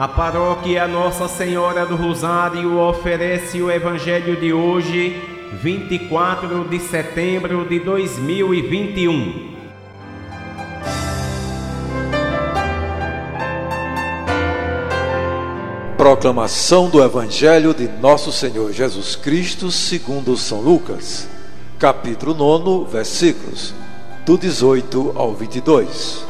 A paróquia Nossa Senhora do Rosário oferece o Evangelho de hoje, 24 de setembro de 2021. Proclamação do Evangelho de Nosso Senhor Jesus Cristo, segundo São Lucas, capítulo 9, versículos do 18 ao 22.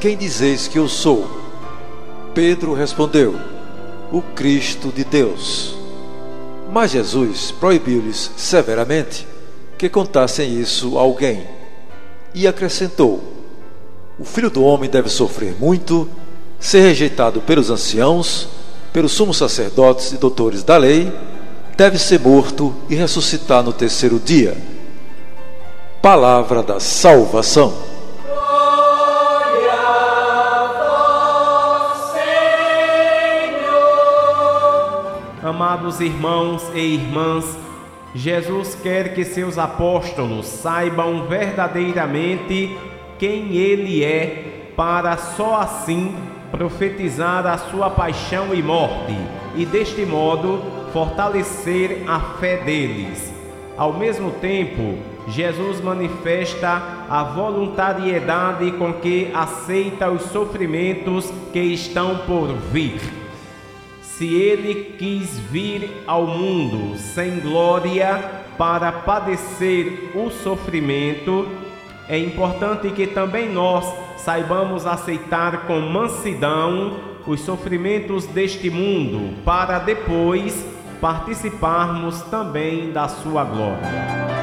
quem dizeis que eu sou? Pedro respondeu: O Cristo de Deus. Mas Jesus proibiu-lhes severamente que contassem isso a alguém. E acrescentou: O filho do homem deve sofrer muito, ser rejeitado pelos anciãos, pelos sumos sacerdotes e doutores da lei, deve ser morto e ressuscitar no terceiro dia. Palavra da salvação. Amados irmãos e irmãs, Jesus quer que seus apóstolos saibam verdadeiramente quem Ele é, para só assim profetizar a sua paixão e morte e, deste modo, fortalecer a fé deles. Ao mesmo tempo, Jesus manifesta a voluntariedade com que aceita os sofrimentos que estão por vir. Se ele quis vir ao mundo sem glória para padecer o sofrimento, é importante que também nós saibamos aceitar com mansidão os sofrimentos deste mundo, para depois participarmos também da sua glória.